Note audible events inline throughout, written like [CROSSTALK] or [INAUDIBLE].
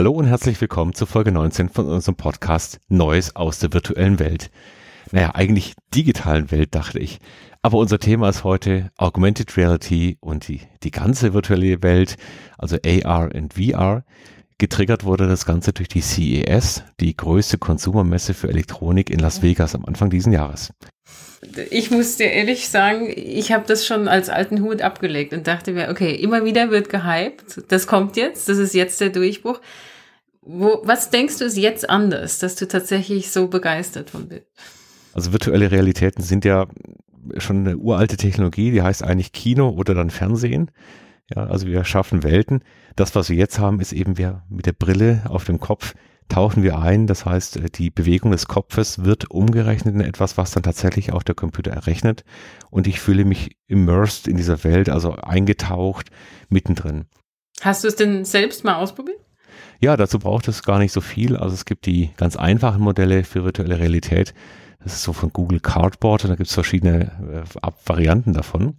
Hallo und herzlich willkommen zur Folge 19 von unserem Podcast Neues aus der virtuellen Welt. Naja, eigentlich digitalen Welt, dachte ich. Aber unser Thema ist heute Augmented Reality und die, die ganze virtuelle Welt, also AR und VR. Getriggert wurde das Ganze durch die CES, die größte Konsumermesse für Elektronik in Las Vegas am Anfang dieses Jahres. Ich muss dir ehrlich sagen, ich habe das schon als alten Hut abgelegt und dachte mir, okay, immer wieder wird gehypt, das kommt jetzt, das ist jetzt der Durchbruch. Wo, was denkst du ist jetzt anders, dass du tatsächlich so begeistert von bist? Also virtuelle Realitäten sind ja schon eine uralte Technologie, die heißt eigentlich Kino oder dann Fernsehen. Ja, also wir schaffen Welten. Das, was wir jetzt haben, ist eben wir mit der Brille auf dem Kopf tauchen wir ein. Das heißt, die Bewegung des Kopfes wird umgerechnet in etwas, was dann tatsächlich auch der Computer errechnet. Und ich fühle mich immersed in dieser Welt, also eingetaucht mittendrin. Hast du es denn selbst mal ausprobiert? Ja, dazu braucht es gar nicht so viel. Also es gibt die ganz einfachen Modelle für virtuelle Realität. Das ist so von Google Cardboard und da gibt es verschiedene äh, Varianten davon.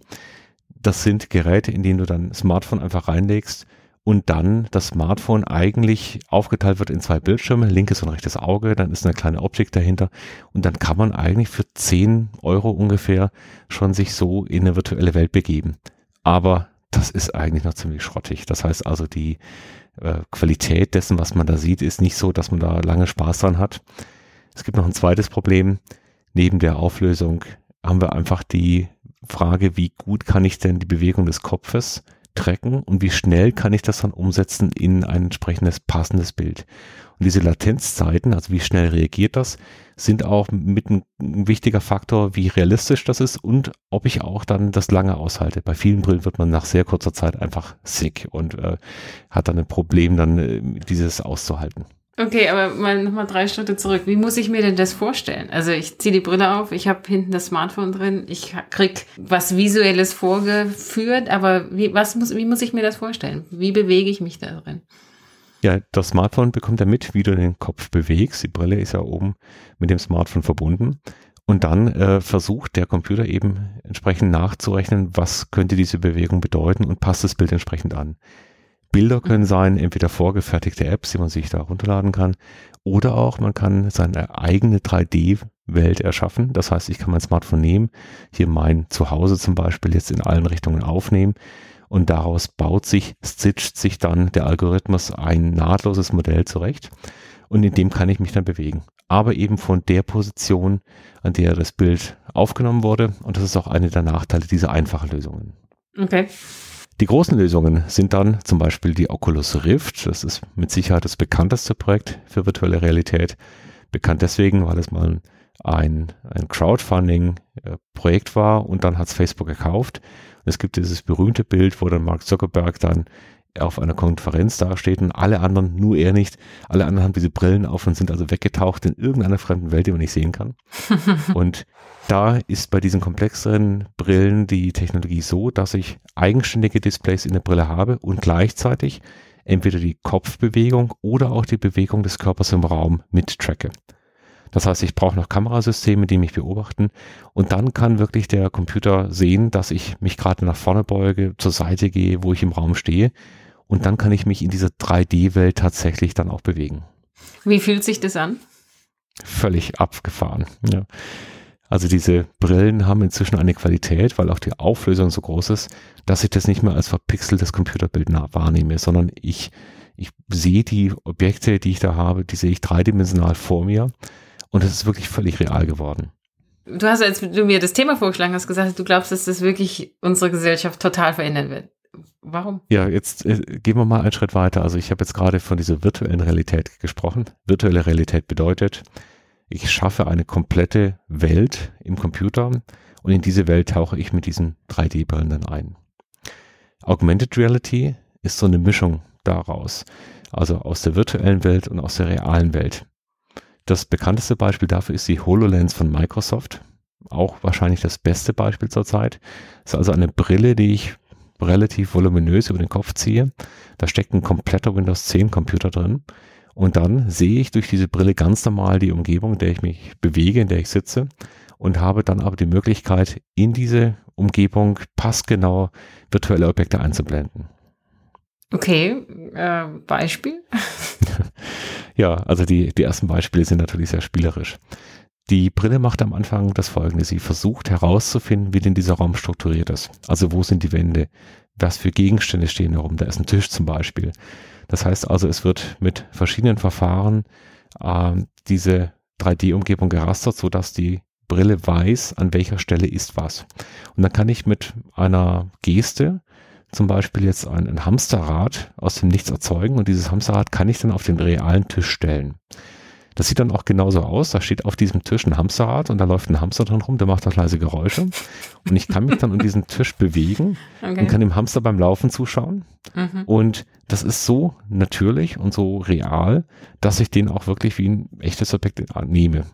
Das sind Geräte, in denen du dein Smartphone einfach reinlegst und dann das Smartphone eigentlich aufgeteilt wird in zwei Bildschirme, linkes und rechtes Auge, dann ist eine kleine Optik dahinter und dann kann man eigentlich für 10 Euro ungefähr schon sich so in eine virtuelle Welt begeben. Aber das ist eigentlich noch ziemlich schrottig. Das heißt also, die äh, Qualität dessen, was man da sieht, ist nicht so, dass man da lange Spaß dran hat. Es gibt noch ein zweites Problem. Neben der Auflösung haben wir einfach die Frage, wie gut kann ich denn die Bewegung des Kopfes tracken und wie schnell kann ich das dann umsetzen in ein entsprechendes passendes Bild. Und diese Latenzzeiten, also wie schnell reagiert das, sind auch mit ein, wichtiger Faktor, wie realistisch das ist und ob ich auch dann das lange aushalte. Bei vielen Brillen wird man nach sehr kurzer Zeit einfach sick und äh, hat dann ein Problem, dann äh, dieses auszuhalten. Okay, aber mal nochmal drei Schritte zurück. Wie muss ich mir denn das vorstellen? Also ich ziehe die Brille auf, ich habe hinten das Smartphone drin, ich krieg was Visuelles vorgeführt, aber wie, was muss, wie muss ich mir das vorstellen? Wie bewege ich mich da drin? Ja, das Smartphone bekommt ja mit, wie du den Kopf bewegst. Die Brille ist ja oben mit dem Smartphone verbunden. Und dann äh, versucht der Computer eben entsprechend nachzurechnen, was könnte diese Bewegung bedeuten und passt das Bild entsprechend an. Bilder können sein, entweder vorgefertigte Apps, die man sich da runterladen kann, oder auch man kann seine eigene 3D-Welt erschaffen. Das heißt, ich kann mein Smartphone nehmen, hier mein Zuhause zum Beispiel jetzt in allen Richtungen aufnehmen und daraus baut sich, stitcht sich dann der Algorithmus ein nahtloses Modell zurecht und in dem kann ich mich dann bewegen. Aber eben von der Position, an der das Bild aufgenommen wurde und das ist auch eine der Nachteile dieser einfachen Lösungen. Okay. Die großen Lösungen sind dann zum Beispiel die Oculus Rift. Das ist mit Sicherheit das bekannteste Projekt für virtuelle Realität. Bekannt deswegen, weil es mal ein, ein Crowdfunding-Projekt war und dann hat es Facebook gekauft. Und es gibt dieses berühmte Bild, wo dann Mark Zuckerberg dann auf einer Konferenz dasteht und alle anderen, nur er nicht, alle anderen haben diese Brillen auf und sind also weggetaucht in irgendeiner fremden Welt, die man nicht sehen kann. [LAUGHS] und da ist bei diesen komplexeren Brillen die Technologie so, dass ich eigenständige Displays in der Brille habe und gleichzeitig entweder die Kopfbewegung oder auch die Bewegung des Körpers im Raum mit tracke. Das heißt, ich brauche noch Kamerasysteme, die mich beobachten und dann kann wirklich der Computer sehen, dass ich mich gerade nach vorne beuge, zur Seite gehe, wo ich im Raum stehe und dann kann ich mich in dieser 3D-Welt tatsächlich dann auch bewegen. Wie fühlt sich das an? Völlig abgefahren. Ja. Also diese Brillen haben inzwischen eine Qualität, weil auch die Auflösung so groß ist, dass ich das nicht mehr als verpixeltes Computerbild wahrnehme, sondern ich, ich sehe die Objekte, die ich da habe, die sehe ich dreidimensional vor mir und es ist wirklich völlig real geworden. Du hast, als du mir das Thema vorgeschlagen hast, gesagt, du glaubst, dass das wirklich unsere Gesellschaft total verändern wird. Warum? Ja, jetzt äh, gehen wir mal einen Schritt weiter. Also ich habe jetzt gerade von dieser virtuellen Realität gesprochen. Virtuelle Realität bedeutet, ich schaffe eine komplette Welt im Computer und in diese Welt tauche ich mit diesen 3D-Brillen dann ein. Augmented Reality ist so eine Mischung daraus, also aus der virtuellen Welt und aus der realen Welt. Das bekannteste Beispiel dafür ist die HoloLens von Microsoft. Auch wahrscheinlich das beste Beispiel zurzeit. Ist also eine Brille, die ich relativ voluminös über den Kopf ziehe. Da steckt ein kompletter Windows 10 Computer drin. Und dann sehe ich durch diese Brille ganz normal die Umgebung, in der ich mich bewege, in der ich sitze und habe dann aber die Möglichkeit, in diese Umgebung passgenau virtuelle Objekte einzublenden. Okay, äh, Beispiel? [LAUGHS] ja, also die, die ersten Beispiele sind natürlich sehr spielerisch. Die Brille macht am Anfang das folgende. Sie versucht herauszufinden, wie denn dieser Raum strukturiert ist. Also wo sind die Wände? Was für Gegenstände stehen herum? Da ist ein Tisch zum Beispiel. Das heißt also, es wird mit verschiedenen Verfahren äh, diese 3D-Umgebung gerastert, sodass die Brille weiß, an welcher Stelle ist was. Und dann kann ich mit einer Geste zum Beispiel jetzt ein, ein Hamsterrad aus dem Nichts erzeugen und dieses Hamsterrad kann ich dann auf den realen Tisch stellen. Das sieht dann auch genauso aus. Da steht auf diesem Tisch ein Hamsterrad und da läuft ein Hamster dran rum, der macht auch leise Geräusche. Und ich kann mich dann um diesen Tisch bewegen okay. und kann dem Hamster beim Laufen zuschauen. Mhm. Und das ist so natürlich und so real, dass ich den auch wirklich wie ein echtes Objekt nehme.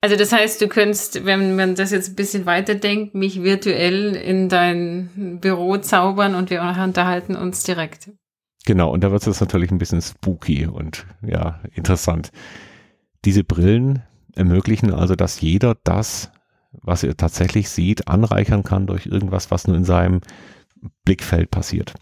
Also das heißt, du könntest, wenn man das jetzt ein bisschen weiterdenkt, mich virtuell in dein Büro zaubern und wir unterhalten uns direkt. Genau, und da wird es natürlich ein bisschen spooky und ja, interessant. Diese Brillen ermöglichen also, dass jeder das, was er tatsächlich sieht, anreichern kann durch irgendwas, was nur in seinem Blickfeld passiert.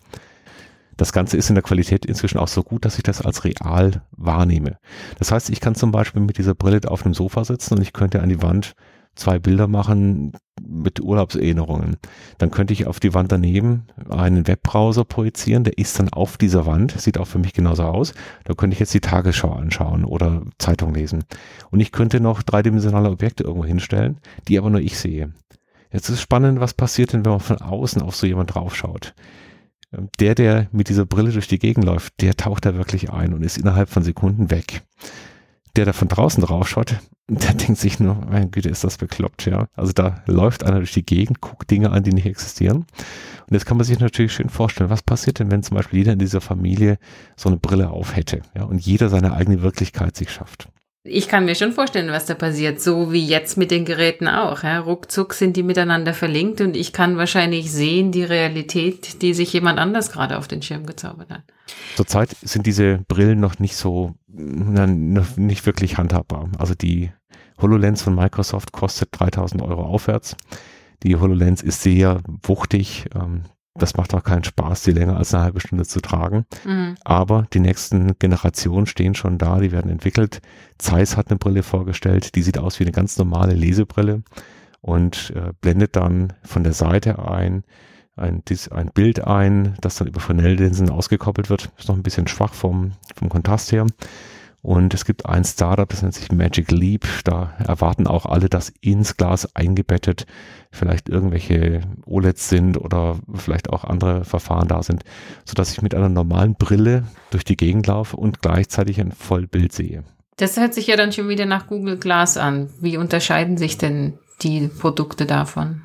Das Ganze ist in der Qualität inzwischen auch so gut, dass ich das als real wahrnehme. Das heißt, ich kann zum Beispiel mit dieser Brille auf einem Sofa sitzen und ich könnte an die Wand zwei Bilder machen mit Urlaubserinnerungen. Dann könnte ich auf die Wand daneben einen Webbrowser projizieren, der ist dann auf dieser Wand, sieht auch für mich genauso aus. Da könnte ich jetzt die Tagesschau anschauen oder Zeitung lesen. Und ich könnte noch dreidimensionale Objekte irgendwo hinstellen, die aber nur ich sehe. Jetzt ist spannend, was passiert denn, wenn man von außen auf so jemand draufschaut der, der mit dieser Brille durch die Gegend läuft, der taucht da wirklich ein und ist innerhalb von Sekunden weg. Der da von draußen draufschaut, der denkt sich nur, mein Güte, ist das bekloppt, ja. Also da läuft einer durch die Gegend, guckt Dinge an, die nicht existieren. Und jetzt kann man sich natürlich schön vorstellen, was passiert denn, wenn zum Beispiel jeder in dieser Familie so eine Brille auf hätte, ja, und jeder seine eigene Wirklichkeit sich schafft. Ich kann mir schon vorstellen, was da passiert, so wie jetzt mit den Geräten auch. Ja. Ruckzuck sind die miteinander verlinkt und ich kann wahrscheinlich sehen die Realität, die sich jemand anders gerade auf den Schirm gezaubert hat. Zurzeit sind diese Brillen noch nicht so, noch nicht wirklich handhabbar. Also die HoloLens von Microsoft kostet 3000 Euro aufwärts. Die HoloLens ist sehr wuchtig. Ähm, das macht auch keinen Spaß, die länger als eine halbe Stunde zu tragen. Mhm. Aber die nächsten Generationen stehen schon da, die werden entwickelt. Zeiss hat eine Brille vorgestellt, die sieht aus wie eine ganz normale Lesebrille und äh, blendet dann von der Seite ein, ein, ein Bild ein, das dann über Fresnel-Linsen ausgekoppelt wird. Ist noch ein bisschen schwach vom, vom Kontrast her. Und es gibt ein Startup, das nennt sich Magic Leap. Da erwarten auch alle, dass ins Glas eingebettet vielleicht irgendwelche OLEDs sind oder vielleicht auch andere Verfahren da sind, sodass ich mit einer normalen Brille durch die Gegend laufe und gleichzeitig ein Vollbild sehe. Das hört sich ja dann schon wieder nach Google Glass an. Wie unterscheiden sich denn die Produkte davon?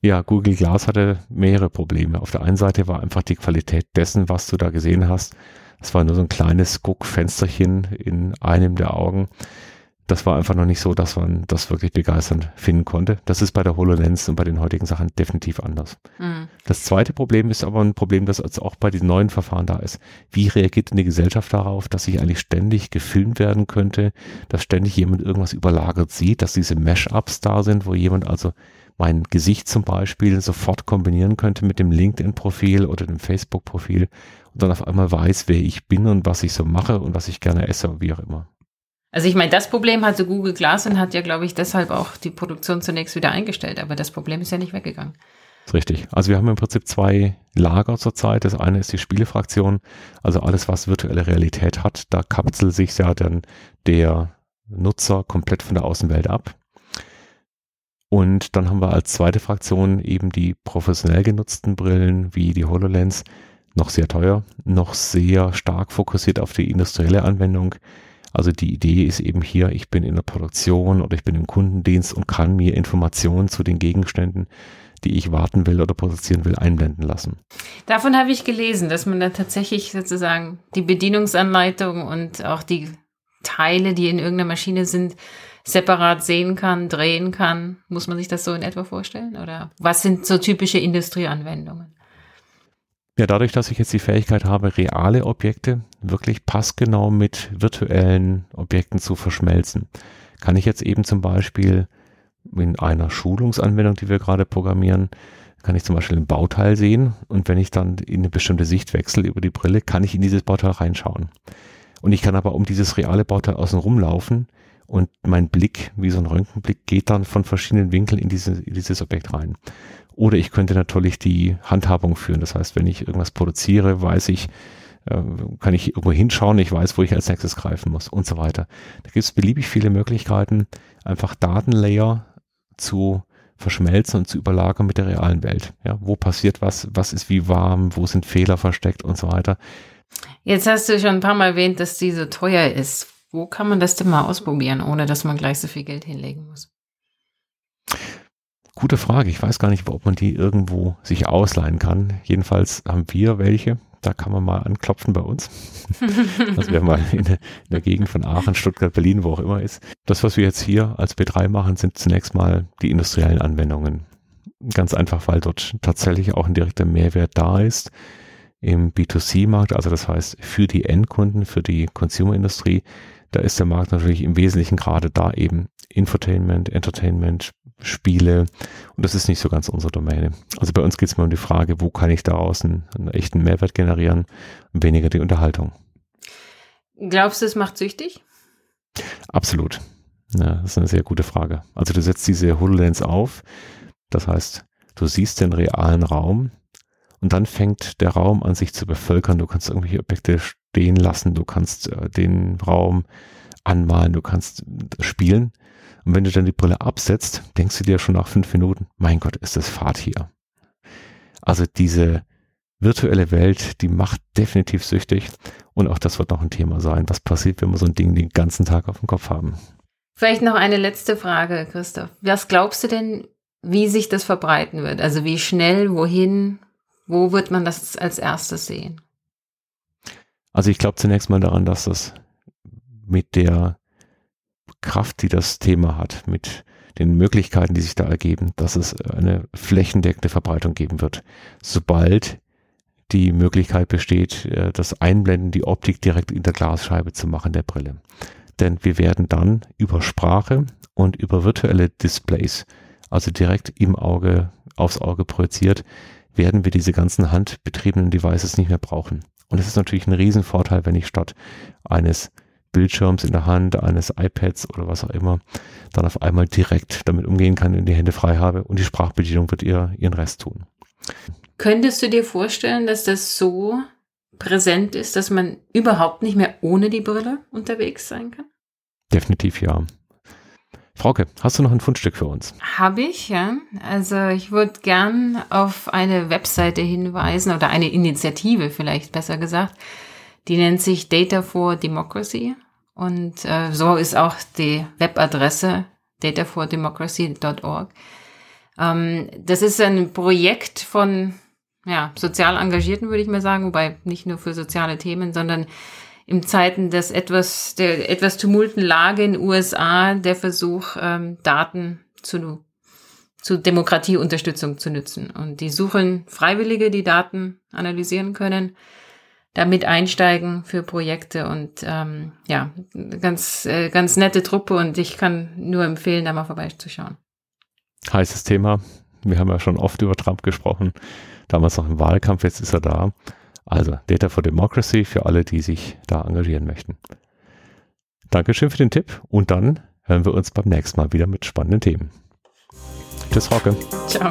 Ja, Google Glass hatte mehrere Probleme. Auf der einen Seite war einfach die Qualität dessen, was du da gesehen hast, es war nur so ein kleines Guckfensterchen in einem der Augen. Das war einfach noch nicht so, dass man das wirklich begeisternd finden konnte. Das ist bei der HoloLens und bei den heutigen Sachen definitiv anders. Mhm. Das zweite Problem ist aber ein Problem, das jetzt auch bei diesen neuen Verfahren da ist. Wie reagiert denn die Gesellschaft darauf, dass ich eigentlich ständig gefilmt werden könnte, dass ständig jemand irgendwas überlagert sieht, dass diese Mesh-Ups da sind, wo jemand also mein Gesicht zum Beispiel sofort kombinieren könnte mit dem LinkedIn-Profil oder dem Facebook-Profil und dann auf einmal weiß, wer ich bin und was ich so mache und was ich gerne esse und wie auch immer. Also ich meine, das Problem hatte Google Glass und hat ja, glaube ich, deshalb auch die Produktion zunächst wieder eingestellt, aber das Problem ist ja nicht weggegangen. Richtig. Also wir haben im Prinzip zwei Lager zurzeit. Das eine ist die Spielefraktion, also alles, was virtuelle Realität hat. Da kapselt sich ja dann der Nutzer komplett von der Außenwelt ab. Und dann haben wir als zweite Fraktion eben die professionell genutzten Brillen wie die HoloLens, noch sehr teuer, noch sehr stark fokussiert auf die industrielle Anwendung. Also die Idee ist eben hier, ich bin in der Produktion oder ich bin im Kundendienst und kann mir Informationen zu den Gegenständen, die ich warten will oder produzieren will, einblenden lassen. Davon habe ich gelesen, dass man dann tatsächlich sozusagen die Bedienungsanleitung und auch die Teile, die in irgendeiner Maschine sind, separat sehen kann, drehen kann. Muss man sich das so in etwa vorstellen? Oder was sind so typische Industrieanwendungen? Ja, dadurch, dass ich jetzt die Fähigkeit habe, reale Objekte wirklich passgenau mit virtuellen Objekten zu verschmelzen, kann ich jetzt eben zum Beispiel in einer Schulungsanwendung, die wir gerade programmieren, kann ich zum Beispiel ein Bauteil sehen und wenn ich dann in eine bestimmte Sicht wechsle über die Brille, kann ich in dieses Bauteil reinschauen. Und ich kann aber um dieses reale Bauteil außen rumlaufen und mein Blick, wie so ein Röntgenblick, geht dann von verschiedenen Winkeln in, diese, in dieses Objekt rein. Oder ich könnte natürlich die Handhabung führen. Das heißt, wenn ich irgendwas produziere, weiß ich, äh, kann ich irgendwo hinschauen, ich weiß, wo ich als nächstes greifen muss und so weiter. Da gibt es beliebig viele Möglichkeiten, einfach Datenlayer zu verschmelzen und zu überlagern mit der realen Welt. Ja, wo passiert was, was ist wie warm, wo sind Fehler versteckt und so weiter. Jetzt hast du schon ein paar Mal erwähnt, dass die so teuer ist. Wo kann man das denn mal ausprobieren, ohne dass man gleich so viel Geld hinlegen muss? Gute Frage. Ich weiß gar nicht, ob man die irgendwo sich ausleihen kann. Jedenfalls haben wir welche. Da kann man mal anklopfen bei uns. [LAUGHS] also wer mal in der, in der, Gegend von Aachen, Stuttgart, Berlin, wo auch immer ist. Das, was wir jetzt hier als B3 machen, sind zunächst mal die industriellen Anwendungen. Ganz einfach, weil dort tatsächlich auch ein direkter Mehrwert da ist im B2C-Markt, also das heißt für die Endkunden, für die Consumer-Industrie, da ist der Markt natürlich im Wesentlichen gerade da eben Infotainment, Entertainment, Spiele und das ist nicht so ganz unsere Domäne. Also bei uns geht es mal um die Frage, wo kann ich daraus einen, einen echten Mehrwert generieren und weniger die Unterhaltung. Glaubst du, es macht süchtig? Absolut. Ja, das ist eine sehr gute Frage. Also du setzt diese HoloLens auf, das heißt, du siehst den realen Raum und dann fängt der Raum an sich zu bevölkern. Du kannst irgendwelche Objekte stehen lassen, du kannst äh, den Raum anmalen, du kannst spielen. Und wenn du dann die Brille absetzt, denkst du dir schon nach fünf Minuten, mein Gott, ist das Fahrt hier. Also diese virtuelle Welt, die macht definitiv süchtig. Und auch das wird noch ein Thema sein. Was passiert, wenn wir so ein Ding den ganzen Tag auf dem Kopf haben? Vielleicht noch eine letzte Frage, Christoph. Was glaubst du denn, wie sich das verbreiten wird? Also wie schnell, wohin, wo wird man das als erstes sehen? Also ich glaube zunächst mal daran, dass das mit der Kraft, die das Thema hat, mit den Möglichkeiten, die sich da ergeben, dass es eine flächendeckende Verbreitung geben wird. Sobald die Möglichkeit besteht, äh, das Einblenden, die Optik direkt in der Glasscheibe zu machen, der Brille. Denn wir werden dann über Sprache und über virtuelle Displays, also direkt im Auge, aufs Auge projiziert, werden wir diese ganzen handbetriebenen Devices nicht mehr brauchen. Und es ist natürlich ein Riesenvorteil, wenn ich statt eines Bildschirms in der Hand, eines iPads oder was auch immer, dann auf einmal direkt damit umgehen kann und die Hände frei habe und die Sprachbedienung wird ihr ihren Rest tun. Könntest du dir vorstellen, dass das so präsent ist, dass man überhaupt nicht mehr ohne die Brille unterwegs sein kann? Definitiv ja. Frauke, hast du noch ein Fundstück für uns? Habe ich, ja. Also ich würde gern auf eine Webseite hinweisen oder eine Initiative vielleicht besser gesagt. Die nennt sich Data for Democracy und äh, so ist auch die Webadresse datafordemocracy.org. Ähm, das ist ein Projekt von ja, sozial Engagierten, würde ich mal sagen, wobei nicht nur für soziale Themen, sondern in Zeiten des etwas, der etwas tumulten Lage in den USA der Versuch, ähm, Daten zu, zu Demokratieunterstützung zu nutzen. Und die suchen Freiwillige, die Daten analysieren können, damit einsteigen für Projekte und ähm, ja, ganz, äh, ganz nette Truppe und ich kann nur empfehlen, da mal vorbeizuschauen. Heißes Thema. Wir haben ja schon oft über Trump gesprochen, damals noch im Wahlkampf, jetzt ist er da. Also Data for Democracy für alle, die sich da engagieren möchten. Dankeschön für den Tipp und dann hören wir uns beim nächsten Mal wieder mit spannenden Themen. Tschüss, Hauke. Ciao.